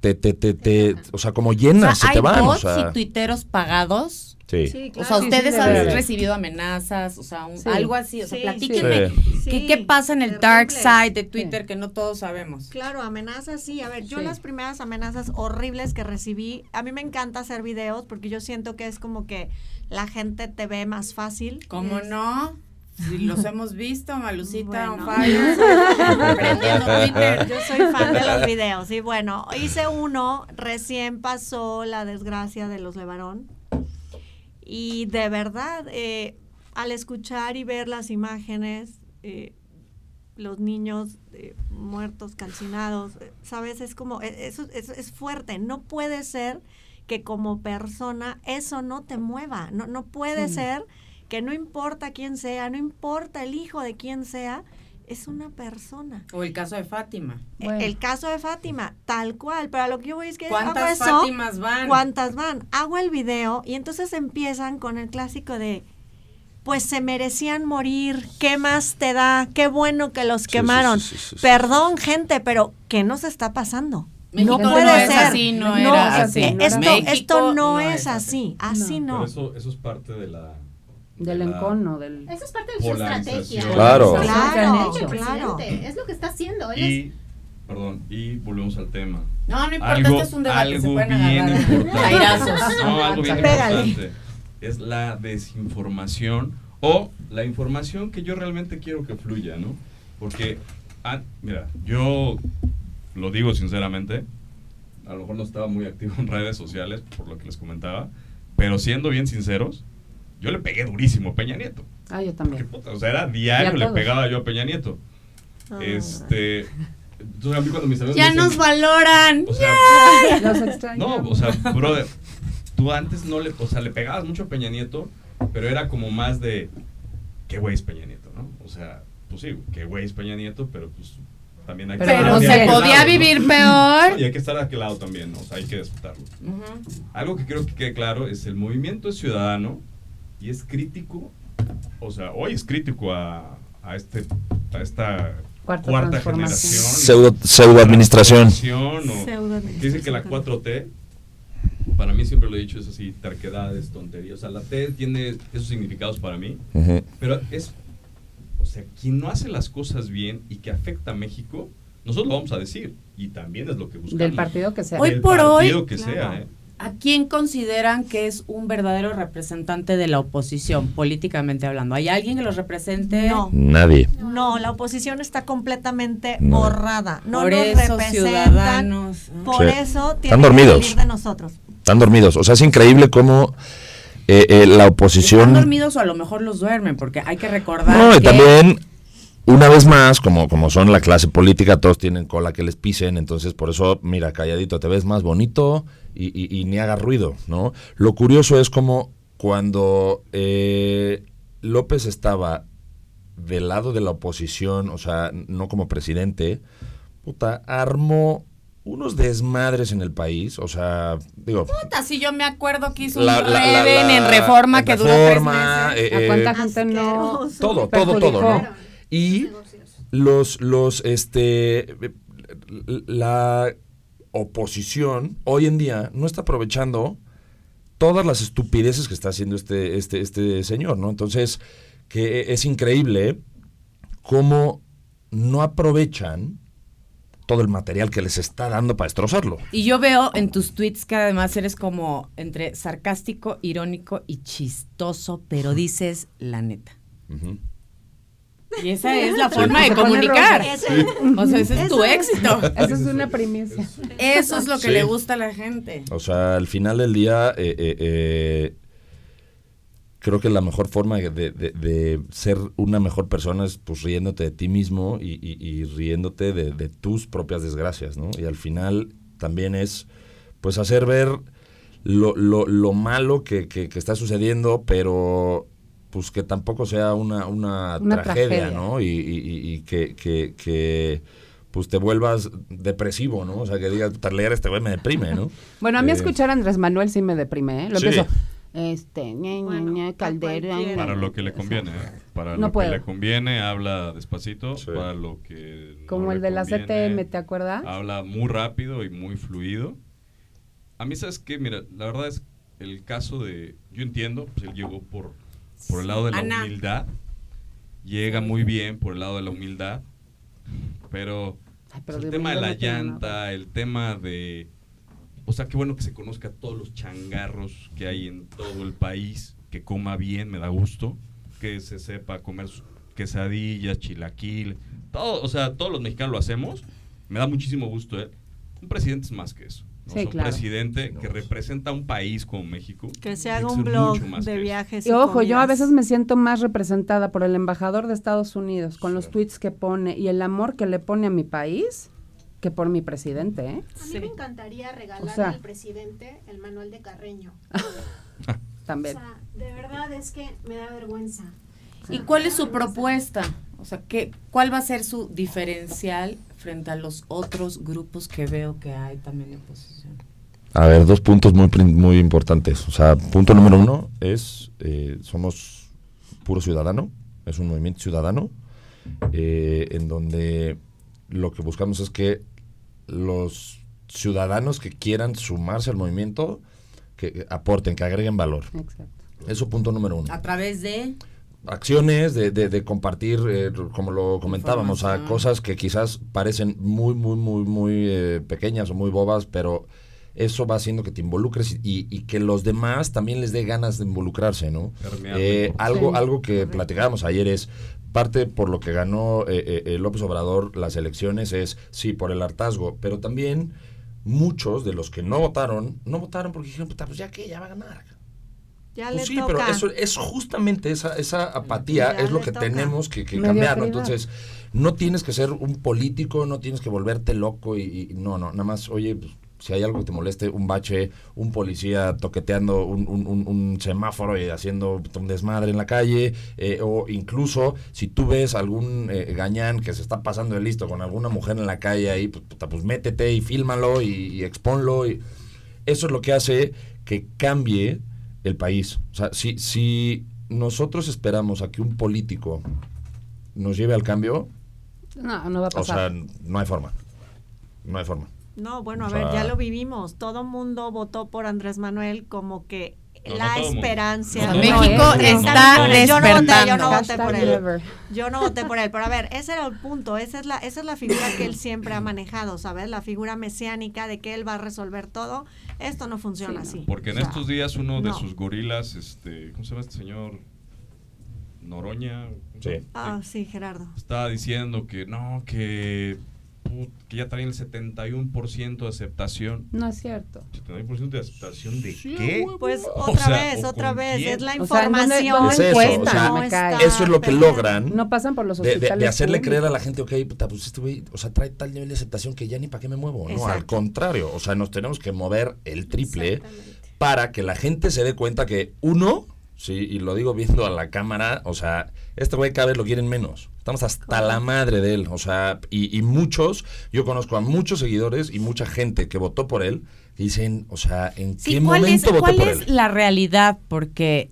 te, te, te, o sea, como llenas, se te van. Bots y tuiteros pagados Sí. O sea, ustedes han recibido amenazas, o sea, algo así. O sea, platíquenme ¿qué, pasa en el dark side de Twitter que no todos sabemos. Claro, amenazas, sí. A ver, yo las primeras amenazas horribles que recibí, a mí me encanta hacer videos porque yo siento que es como que la gente te ve más fácil. ¿Cómo no? Si los hemos visto, Malucita, on Yo soy fan de los videos. Y bueno, hice uno, recién pasó la desgracia de los Levarón. Y de verdad, eh, al escuchar y ver las imágenes, eh, los niños eh, muertos, calcinados, ¿sabes? Es como, e, eso, es fuerte. No puede ser que como persona eso no te mueva. No, no puede ser que no importa quién sea, no importa el hijo de quién sea, es una persona. O el caso de Fátima. E, el caso de Fátima, tal cual. Pero a lo que yo voy es que ¿Cuántas Fátimas van? ¿Cuántas van? Hago el video y entonces empiezan con el clásico de pues se merecían morir, ¿qué más te da? Qué bueno que los quemaron. Perdón, gente, pero ¿qué nos está pasando? no puede ser. Así, no, era así. Esto, esto no, es así, así no. eso, eso es parte de la del encono, del... Eso es parte de su estrategia. Claro. Claro, claro. Es lo que está haciendo. y, perdón, y volvemos al tema. No, no importa, algo, este es un debate. Algo bien importante. no, algo bien importante. Es la desinformación o la información que yo realmente quiero que fluya, ¿no? Porque, ah, mira, yo lo digo sinceramente, a lo mejor no estaba muy activo en redes sociales, por lo que les comentaba, pero siendo bien sinceros, yo le pegué durísimo a Peña Nieto. Ah, yo también. o sea, era diario le pegaba yo a Peña Nieto. Ah. Este. Entonces, a mí cuando mis amigos ya nos valoran. O sea, no, o sea, brother, tú antes no le, o sea, le pegabas mucho a Peña Nieto, pero era como más de, qué güey es Peña Nieto, ¿no? O sea, pues sí, qué güey es Peña Nieto, pero pues también hay que Pero se podía vivir peor. Y hay que estar de aquel lado también, ¿no? O sea, hay que disfrutarlo. Algo que creo que quede claro es el movimiento ciudadano es crítico, o sea, hoy es crítico a, a, este, a esta cuarta, generación. Pseudo, pseudo administración. Dice que la 4T, para mí siempre lo he dicho, es así, terquedades, tonterías. O sea, la T tiene esos significados para mí, pero es, o sea, quien no hace las cosas bien y que afecta a México, nosotros lo vamos a decir. Y también es lo que buscamos. Del partido que sea. Hoy por hoy. Que sea, ¿eh? ¿A quién consideran que es un verdadero representante de la oposición, políticamente hablando? ¿Hay alguien que los represente? No. Nadie. No, la oposición está completamente borrada. No por nos eso, ciudadanos. Por eso tienen que salir de nosotros. Están dormidos. O sea, es increíble cómo eh, eh, la oposición... Están dormidos o a lo mejor los duermen, porque hay que recordar No, y también una vez más, como, como son la clase política, todos tienen cola que les pisen, entonces por eso, mira, calladito, te ves más bonito y, ni haga ruido, ¿no? Lo curioso es como cuando eh, López estaba del lado de la oposición, o sea, no como presidente, puta, armó unos desmadres en el país, o sea, digo... Puta, si yo me acuerdo que hizo un en Reforma que duró tres meses. Eh, ¿A cuánta gente no...? Todo, todo, todo, ¿no? Y los, los, este, la oposición hoy en día no está aprovechando todas las estupideces que está haciendo este, este, este señor, ¿no? Entonces, que es increíble cómo no aprovechan todo el material que les está dando para destrozarlo. Y yo veo en tus tweets que además eres como entre sarcástico, irónico y chistoso, pero dices la neta. Y esa es la forma de comunicar. O sea, ese es tu éxito. Eso es una primicia. Eso es lo que le gusta a la gente. O sea, al final del día, eh, eh, eh, creo que la mejor forma de, ser una mejor persona es pues riéndote de ti mismo y, riéndote de, tus propias desgracias, ¿no? Y al final también es pues hacer ver lo, lo, malo que, que, que está sucediendo, pero pues que tampoco sea una, una, tragedia, ¿no? Y, y, que, que, que, pues te vuelvas depresivo, ¿no? O sea, que digas, leer este güey me deprime, ¿no? bueno, a mí eh, escuchar a Andrés Manuel sí me deprime, ¿eh? Lo empiezo, este, ña, caldera. Para lo que le conviene, ¿eh? Para lo que le conviene, habla despacito, para lo que... Como el de la CTM, ¿te acuerdas? Habla muy rápido y muy fluido. A mí, ¿sabes qué? Mira, la verdad es el caso de... Yo entiendo, pues él llegó por por el lado de la humildad. Llega muy bien por el lado de la humildad. Pero, el tema de la llanta, el tema de... O sea, qué bueno que se conozca todos los changarros que hay en todo el país, que coma bien, me da gusto, que se sepa comer quesadillas, chilaquil, todo, o sea, todos los mexicanos lo hacemos, me da muchísimo gusto, ¿eh? Un presidente es más que eso un presidente que representa un país como México. Que se haga un blog de viajes. Y, ojo, yo a veces me siento más representada por el embajador de Estados Unidos con los tweets que pone y el amor que le pone a mi país que por mi presidente. ¿eh? A mí me encantaría regalarle al presidente el manual de Carreño. También. O sea, de verdad es que me da vergüenza. ¿Y cuál es su propuesta? O sea, ¿qué, ¿cuál va a ser su diferencial frente a los otros grupos que veo que hay también en oposición? A ver, dos puntos muy, muy importantes. O sea, punto número uno es, eh, somos puro ciudadano, es un movimiento ciudadano, eh, en donde lo que buscamos es que los ciudadanos que quieran sumarse al movimiento, que aporten, que agreguen valor. Exacto. Eso punto número uno. A través de acciones, de, de, compartir, eh, como lo comentábamos, a cosas que quizás parecen muy, muy, muy, muy eh, pequeñas o muy bobas, pero eso va haciendo que te involucres y, y, que los demás también les dé ganas de involucrarse, ¿no? Eh, algo, algo que platicábamos ayer es, parte por lo que ganó López Obrador las elecciones es, sí, por el hartazgo, pero también muchos de los que no votaron, no votaron porque dijeron, pues ya que, ya va a ganar pues sí, pero eso es justamente esa, esa apatía es lo que tenemos que, cambiar, Entonces, no tienes que ser un político, no tienes que volverte loco y, no, no, nada más, oye, pues, si hay algo que te moleste, un bache, un policía toqueteando un, un, semáforo y haciendo un desmadre en la calle, eh, o incluso si tú ves algún eh, gañán que se está pasando de listo con alguna mujer en la calle ahí, pues, pues métete y fílmalo y, y exponlo. Y eso es lo que hace que cambie el país. O sea, si, si nosotros esperamos a que un político nos lleve al cambio, No, no va a pasar. O sea, no hay forma. No hay forma. No, bueno, a ver, ya lo vivimos. Todo mundo votó por Andrés Manuel como que la esperanza. México está despertando. Yo no, voté, por él. Yo no voté por él. Pero a ver, ese era el punto. Esa es la, esa es la figura que él siempre ha manejado, ¿sabes? La figura mesiánica de que él va a resolver todo. Esto no funciona así. Porque en estos días uno de sus gorilas, este, ¿cómo se llama este señor? Noroña. Sí. Ah, sí, Gerardo. Estaba diciendo que no, que que ya traen el 71% de aceptación. No es cierto. ¿71% de aceptación de qué? Pues otra vez, otra vez, es la información. es eso, eso es lo que logran. No pasan por los hospitales. De, hacerle creer a la gente, ok, pues este güey, o sea, trae tal nivel de aceptación que ya ni para qué me muevo. No, al contrario, o sea, nos tenemos que mover el triple para que la gente se dé cuenta que uno, sí, y lo digo viendo a la cámara, o sea, este güey cada vez lo quieren menos. Estamos hasta la madre de él. O sea, y, muchos, yo conozco a muchos seguidores y mucha gente que votó por él dicen, o sea, ¿en qué momento votó ¿cuál por es la realidad? Porque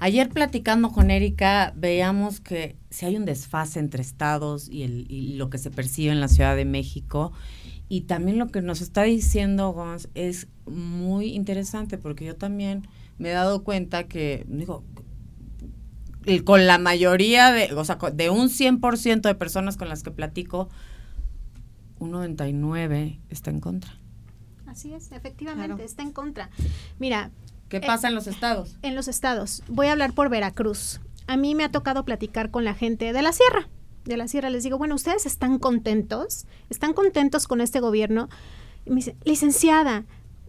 ayer platicando con Erika veíamos que si hay un desfase entre estados y, el, y lo que se percibe en la Ciudad de México. Y también lo que nos está diciendo Gonz es muy interesante porque yo también me he dado cuenta que, digo, con la mayoría de, o sea, de un 100% de personas con las que platico, un 99 está en contra. Así es, efectivamente, está en contra. Mira. ¿Qué pasa en los estados? En los estados. Voy a hablar por Veracruz. A mí me ha tocado platicar con la gente de la sierra. De la sierra les digo, bueno, ¿ustedes están contentos? ¿Están contentos con este gobierno? Y me dice, licenciada,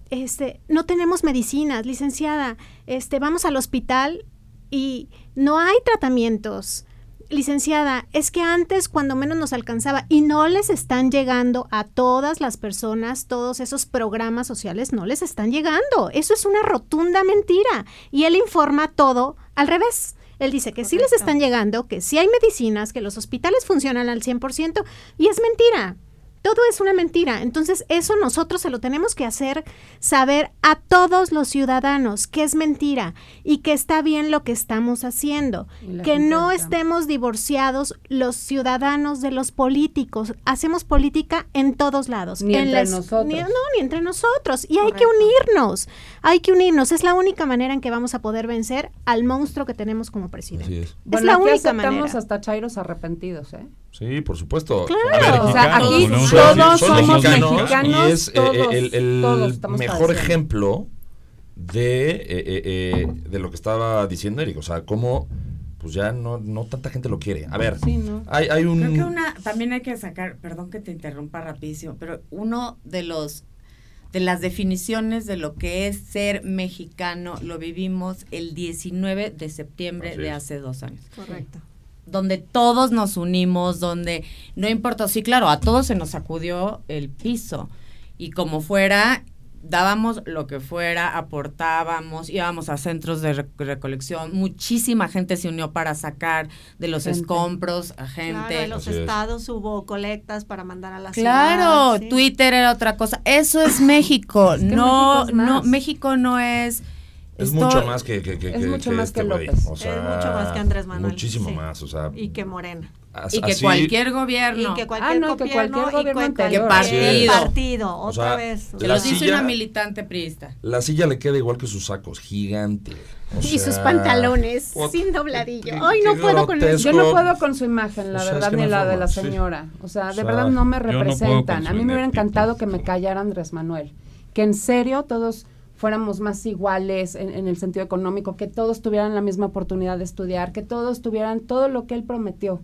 este, no tenemos medicinas, licenciada, este, vamos al hospital y no hay tratamientos. Licenciada, es que antes cuando menos nos alcanzaba y no les están llegando a todas las personas, todos esos programas sociales no les están llegando. Eso es una rotunda mentira. Y él informa todo al revés. Él dice que sí les están llegando, que sí hay medicinas, que los hospitales funcionan al 100% y es mentira todo es una mentira. Entonces, eso nosotros se lo tenemos que hacer saber a todos los ciudadanos que es mentira y que está bien lo que estamos haciendo. Que no estemos divorciados los ciudadanos de los políticos. Hacemos política en todos lados. Ni entre nosotros. no, ni entre nosotros. Y hay que unirnos. Hay que unirnos. Es la única manera en que vamos a poder vencer al monstruo que tenemos como presidente. es. Bueno, la única manera. hasta chairos arrepentidos, ¿eh? Sí, por supuesto. Claro, o sea, aquí todos somos mexicanos, y es eh, el, mejor ejemplo de, eh, eh, de lo que estaba diciendo Eric. O sea, cómo pues ya no, no tanta gente lo quiere. A ver, hay, hay un... Creo que una, también hay que sacar, perdón que te interrumpa rapidísimo, pero uno de los de las definiciones de lo que es ser mexicano lo vivimos el 19 de septiembre de hace dos años. Correcto donde todos nos unimos, donde no importa, sí, claro, a todos se nos sacudió el piso y como fuera, dábamos lo que fuera, aportábamos, íbamos a centros de recolección, muchísima gente se unió para sacar de los escombros a gente. Claro, en los estados hubo colectas para mandar a la Claro, Twitter era otra cosa. Eso es México. no, no, México no es es mucho más que, que, que, es mucho más este que López. O sea, es mucho más que Andrés Manuel. Muchísimo más, o sea. Y que Morena. y que cualquier gobierno. Y que cualquier, ah, no, que cualquier gobierno. Que partido. partido, otra vez. Que lo dice una militante priista. La silla le queda igual que sus sacos, gigante. y sus pantalones sin dobladillo. Ay, no puedo con eso. Yo no puedo con su imagen, la verdad, ni la de la señora. O sea, de verdad no me representan. A mí me hubiera encantado que me callara Andrés Manuel. Que en serio todos fuéramos más iguales en, el sentido económico, que todos tuvieran la misma oportunidad de estudiar, que todos tuvieran todo lo que él prometió.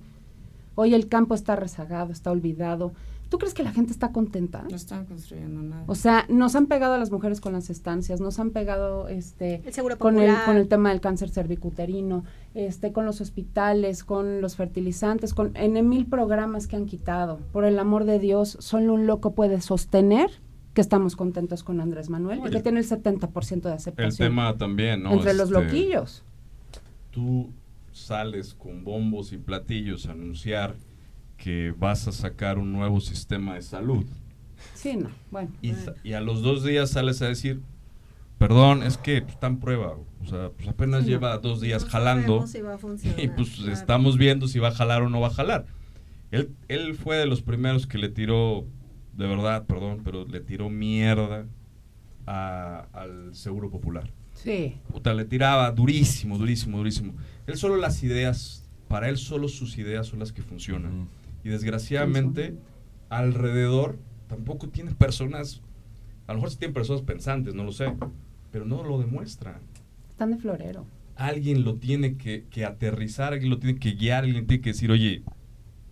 Hoy el campo está rezagado, está olvidado. ¿Tú crees que la gente está contenta? No están construyendo nada. O sea, nos han pegado a las mujeres con las estancias, nos han pegado este con el con el tema del cáncer cervicuterino, este con los hospitales, con los fertilizantes, con en mil programas que han quitado. Por el amor de Dios, solo un loco puede sostener que estamos contentos con Andrés Manuel y que tiene el 70% de aceptación. El tema también, ¿no? Entre los este, loquillos. Tú sales con bombos y platillos a anunciar que vas a sacar un nuevo sistema de salud. Sí, no, bueno. Y, a los dos días sales a decir, perdón, es que está en prueba. O sea, pues apenas lleva dos días jalando. y pues estamos viendo si va a jalar o no va a jalar. Él, él fue de los primeros que le tiró, de verdad, perdón, pero le tiró mierda al Seguro Popular. Sí. Puta, le tiraba durísimo, durísimo, durísimo. Él solo las ideas, para él solo sus ideas son las que funcionan. Y desgraciadamente, alrededor tampoco tiene personas, a lo mejor sí tienen personas pensantes, no lo sé, pero no lo demuestran. Están de florero. Alguien lo tiene que, que aterrizar, alguien lo tiene que guiar, alguien tiene que decir, oye,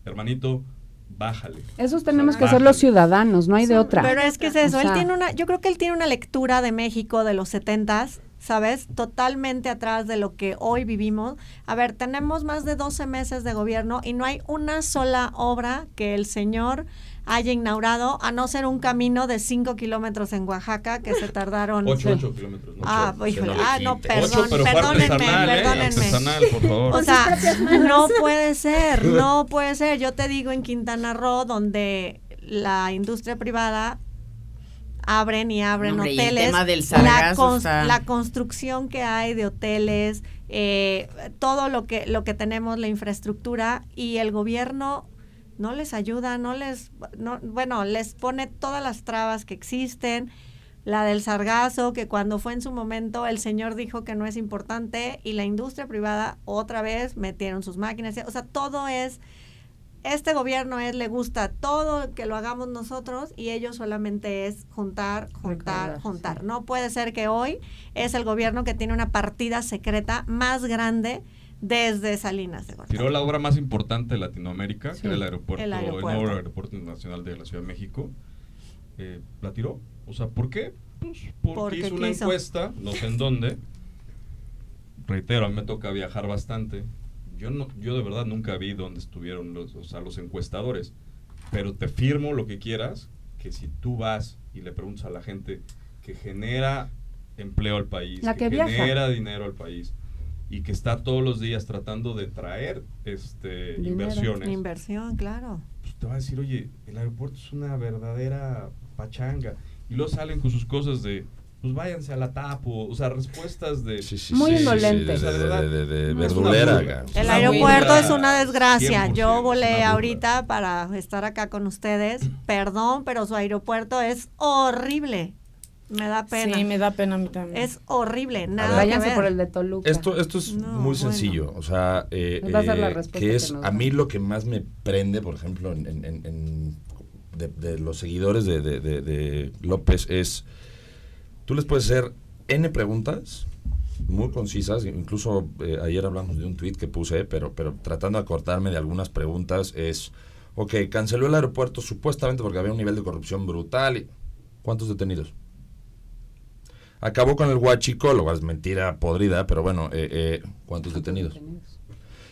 hermanito, bájale. Esos tenemos que ser los ciudadanos, no hay de otra. Pero es que es eso, él tiene una, yo creo que él tiene una lectura de México de los setentas, ¿sabes? Totalmente atrás de lo que hoy vivimos. A ver, tenemos más de 12 meses de gobierno y no hay una sola obra que el señor haya inaugurado, a no ser un camino de 5 kilómetros en Oaxaca que se tardaron. 8, kilómetros. No, ah, híjole, ah, no, perdón, perdónenme, ¿eh? perdónenme. por favor. O sea, no puede ser, no puede ser. Yo te digo en Quintana Roo, donde la industria privada abren y abren hoteles. la, la, construcción que hay de hoteles, eh, todo lo que, lo que tenemos, la infraestructura y el gobierno no les ayuda, no les, no, bueno, les pone todas las trabas que existen. La del sargazo, que cuando fue en su momento el señor dijo que no es importante y la industria privada otra vez metieron sus máquinas. O sea, todo es, este gobierno es, le gusta todo que lo hagamos nosotros y ellos solamente es juntar, juntar, juntar. No puede ser que hoy es el gobierno que tiene una partida secreta más grande desde Salinas de Gortari. Tiró la obra más importante de Latinoamérica, que era el aeropuerto, el nuevo aeropuerto internacional de la Ciudad de México. Eh, la tiró. O sea, ¿por qué? Pues porque, hizo una encuesta, no sé en dónde. Reitero, a mí me toca viajar bastante. Yo no, yo de verdad nunca vi dónde estuvieron los, o sea, los encuestadores. Pero te firmo lo que quieras, que si tú vas y le preguntas a la gente que genera empleo al país, que, genera dinero al país, y que está todos los días tratando de traer este inversiones. Inversión, claro. Pues te va a decir, oye, el aeropuerto es una verdadera pachanga. Y luego salen con sus cosas de, pues váyanse a la tapo, o sea, respuestas de... Muy indolentes. De, verdulera. El aeropuerto es una desgracia. Yo volé ahorita para estar acá con ustedes. Perdón, pero su aeropuerto es horrible. Me da pena. Sí, me da pena a mí también. Es horrible, nada Váyanse por el de Toluca. Esto, esto es muy sencillo, o sea, eh, eh que es a mí lo que más me prende, por ejemplo, en, en, de, los seguidores de, de, López es, tú les puedes hacer N preguntas muy concisas, incluso eh, ayer hablamos de un tweet que puse, pero, pero tratando de acortarme de algunas preguntas es, ok, canceló el aeropuerto supuestamente porque había un nivel de corrupción brutal. ¿Cuántos detenidos? Acabó con el huachicólogo, es mentira podrida, pero bueno, eh, eh, ¿cuántos detenidos?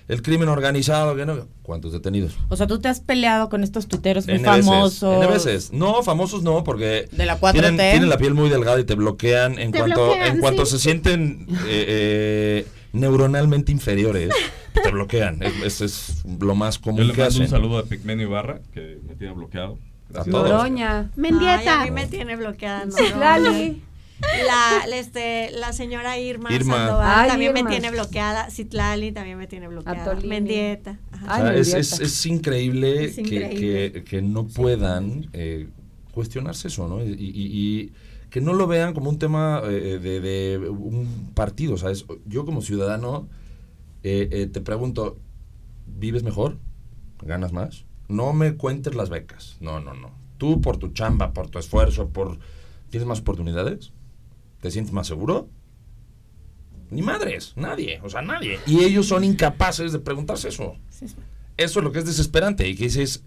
El crimen organizado, ¿cuántos detenidos? O sea, tú te has peleado con estos tuiteros muy famosos. N veces. No, famosos no, porque tienen, la piel muy delgada y te bloquean en cuanto en cuanto se sienten eh, neuronalmente inferiores. te bloquean. Eso es, lo más común Yo le mando un saludo a Pigmenio Ibarra, que me tiene bloqueado. A todos. Mendieta. a mí me tiene bloqueada. No, la, este, la señora Irma, Sandoval también me tiene bloqueada. Citlali también me tiene bloqueada. Mendieta. es, es, increíble, Que, que, no puedan eh, cuestionarse eso, ¿no? Y, que no lo vean como un tema eh, de, de, un partido, ¿sabes? Yo como ciudadano eh, te pregunto, ¿vives mejor? ¿Ganas más? No me cuentes las becas. No, no, no. Tú por tu chamba, por tu esfuerzo, por... ¿Tienes más oportunidades? ¿Te sientes más seguro? Ni madres, nadie, o sea, nadie. Y ellos son incapaces de preguntarse eso. Eso es lo que es desesperante y que dices,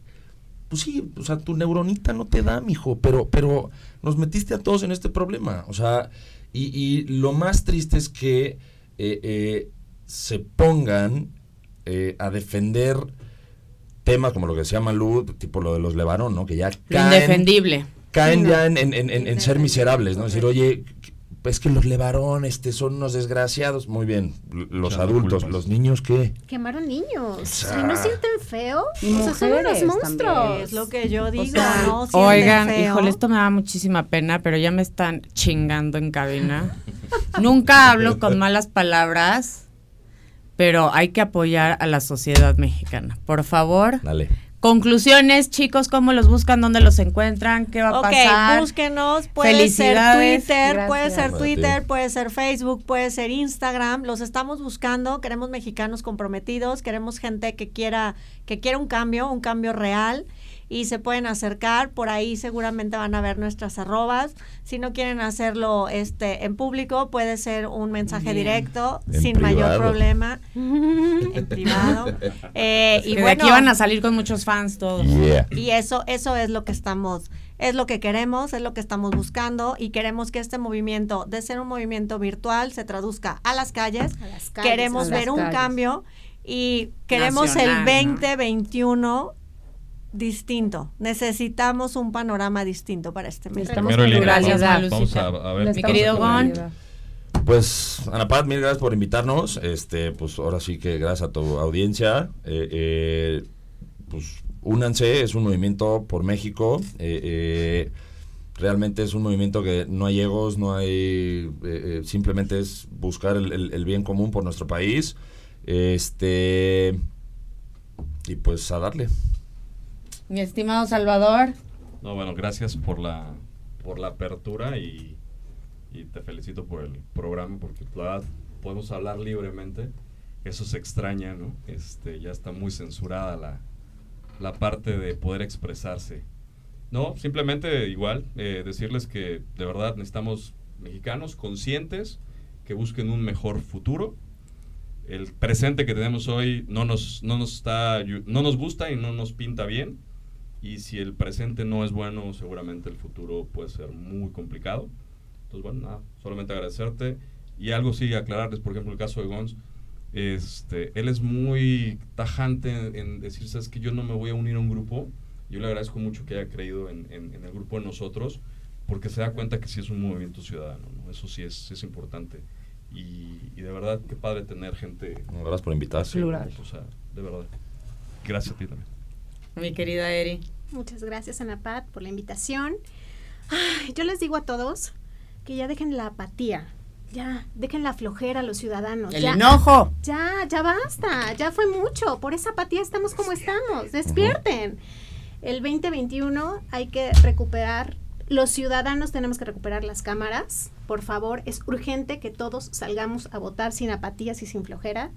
pues sí, o sea, tu neuronita no te da, mijo, pero, pero nos metiste a todos en este problema. O sea, y, lo más triste es que eh, eh, se pongan eh, a defender temas como lo que se llama Malú, tipo lo de los Levarón, ¿no? Que ya caen. Indefendible. Caen ya en, en, ser miserables, ¿no? Decir, oye, es que los levaron este, son unos desgraciados. Muy bien, los adultos, los niños, ¿qué? Quemaron niños. ¿Y no sienten feo? O sea, son unos monstruos. Es lo que yo digo, ¿no? Oigan, híjole, esto me da muchísima pena, pero ya me están chingando en cabina. Nunca hablo con malas palabras, pero hay que apoyar a la sociedad mexicana. Por favor. Dale Conclusiones, chicos, ¿cómo los buscan? ¿Dónde los encuentran? ¿Qué va a pasar? búsquenos. Puede ser Twitter, puede ser Twitter, puede ser Facebook, puede ser Instagram. Los estamos buscando. Queremos mexicanos comprometidos. Queremos gente que quiera, que quiera un cambio, un cambio real y se pueden acercar. Por ahí seguramente van a ver nuestras arrobas. Si no quieren hacerlo este en público, puede ser un mensaje directo sin mayor problema. en privado. Eh, y bueno, de aquí van a salir con muchos fans todos. Y eso, eso es lo que estamos es lo que queremos, es lo que estamos buscando y queremos que este movimiento, de ser un movimiento virtual, se traduzca a las calles. queremos ver un cambio y queremos el 2021 distinto. Necesitamos un panorama distinto para este mes. Primero gracias, Vamos a, ver. Mi querido Gon. Pues, Ana Paz, mil gracias por invitarnos. Este, pues ahora sí que gracias a tu audiencia. Eh, eh, pues únanse, es un movimiento por México. Eh, realmente es un movimiento que no hay egos, no hay. simplemente es buscar el, el, bien común por nuestro país. Este. Y pues a darle. Mi estimado Salvador. No, bueno, gracias por la, por la apertura y, te felicito por el programa porque podemos hablar libremente. Eso se extraña, ¿no? Este, ya está muy censurada la, la parte de poder expresarse. No, simplemente igual, eh, decirles que de verdad necesitamos mexicanos conscientes que busquen un mejor futuro. El presente que tenemos hoy no nos, no nos, está, no nos gusta y no nos pinta bien y si el presente no es bueno, seguramente el futuro puede ser muy complicado. Entonces, bueno, nada, solamente agradecerte. Y algo sí, aclararles, por ejemplo, el caso de Gons, este, él es muy tajante en, decir, sabes que yo no me voy a unir a un grupo. Yo le agradezco mucho que haya creído en, en, el grupo de nosotros, porque se da cuenta que sí es un movimiento ciudadano, ¿no? Eso sí es, es importante. Y, y, de verdad, qué padre tener gente. gracias por invitarse. O sea, de verdad. Gracias a ti también mi querida Eri. Muchas gracias, Ana Pat, por la invitación. yo les digo a todos que ya dejen la apatía. Ya, dejen la flojera a los ciudadanos. El enojo. Ya, ya basta. Ya fue mucho. Por esa apatía estamos como estamos. Despierten. El 2021 hay que recuperar los ciudadanos tenemos que recuperar las cámaras. Por favor, es urgente que todos salgamos a votar sin apatías y sin flojera.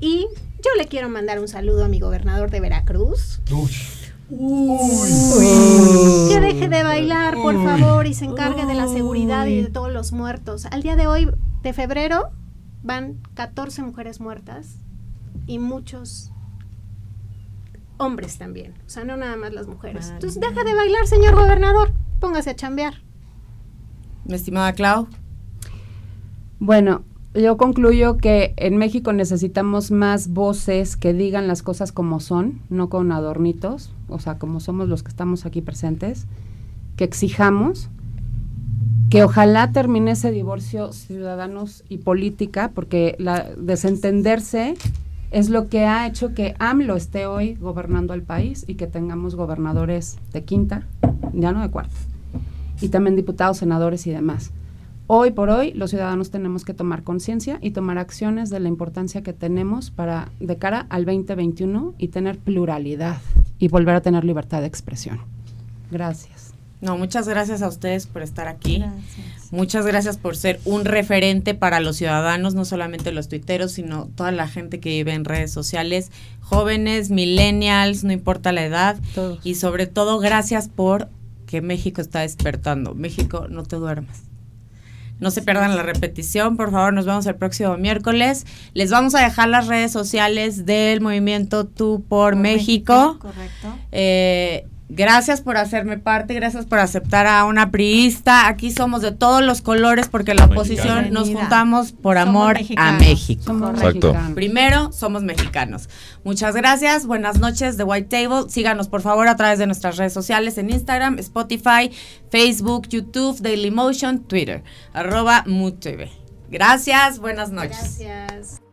Y yo le quiero mandar un saludo a mi gobernador de Veracruz. Que deje de bailar, por favor, y se encargue de la seguridad y de todos los muertos. Al día de hoy, de febrero, van 14 mujeres muertas y muchos hombres también. O sea, no nada más las mujeres. Entonces, deja de bailar, señor gobernador. Póngase a chambear. Mi estimada Clau. Bueno, yo concluyo que en México necesitamos más voces que digan las cosas como son, no con adornitos, o sea, como somos los que estamos aquí presentes, que exijamos, que ojalá termine ese divorcio ciudadanos y política, porque la desentenderse es lo que ha hecho que AMLO esté hoy gobernando el país y que tengamos gobernadores de quinta, ya no de cuarta, y también diputados, senadores y demás. Hoy por hoy los ciudadanos tenemos que tomar conciencia y tomar acciones de la importancia que tenemos para de cara al 2021 y tener pluralidad y volver a tener libertad de expresión. Gracias. No, muchas gracias a ustedes por estar aquí. Muchas gracias por ser un referente para los ciudadanos, no solamente los tuiteros, sino toda la gente que vive en redes sociales, jóvenes, millennials, no importa la edad. Y sobre todo, gracias por que México está despertando. México, no te duermas. No se pierdan la repetición, por favor, nos vemos el próximo miércoles. Les vamos a dejar las redes sociales del movimiento Tú por, México. Correcto. Eh, Gracias por hacerme parte, gracias por aceptar a una priista. Aquí somos de todos los colores porque la oposición nos juntamos por amor a México. Somos Primero, somos mexicanos. Muchas gracias, buenas noches de White Table. Síganos por favor a través de nuestras redes sociales en Instagram, Spotify, Facebook, YouTube, Dailymotion, Twitter, arroba MUTV. Gracias, buenas noches. Gracias.